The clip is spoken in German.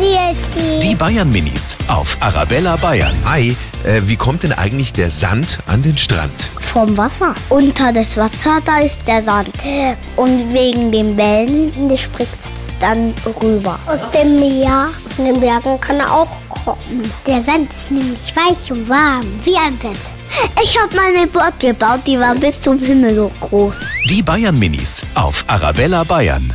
Die. Bayern Minis auf Arabella Bayern. Ei, äh, wie kommt denn eigentlich der Sand an den Strand? Vom Wasser. Unter das Wasser, da ist der Sand. Und wegen den Wellen hinten, der springt dann rüber. Aus dem Meer, von den Bergen kann er auch kommen. Der Sand ist nämlich weich und warm, wie ein Bett. Ich habe meine Burg gebaut, die war bis zum Himmel so groß. Die Bayern Minis auf Arabella Bayern.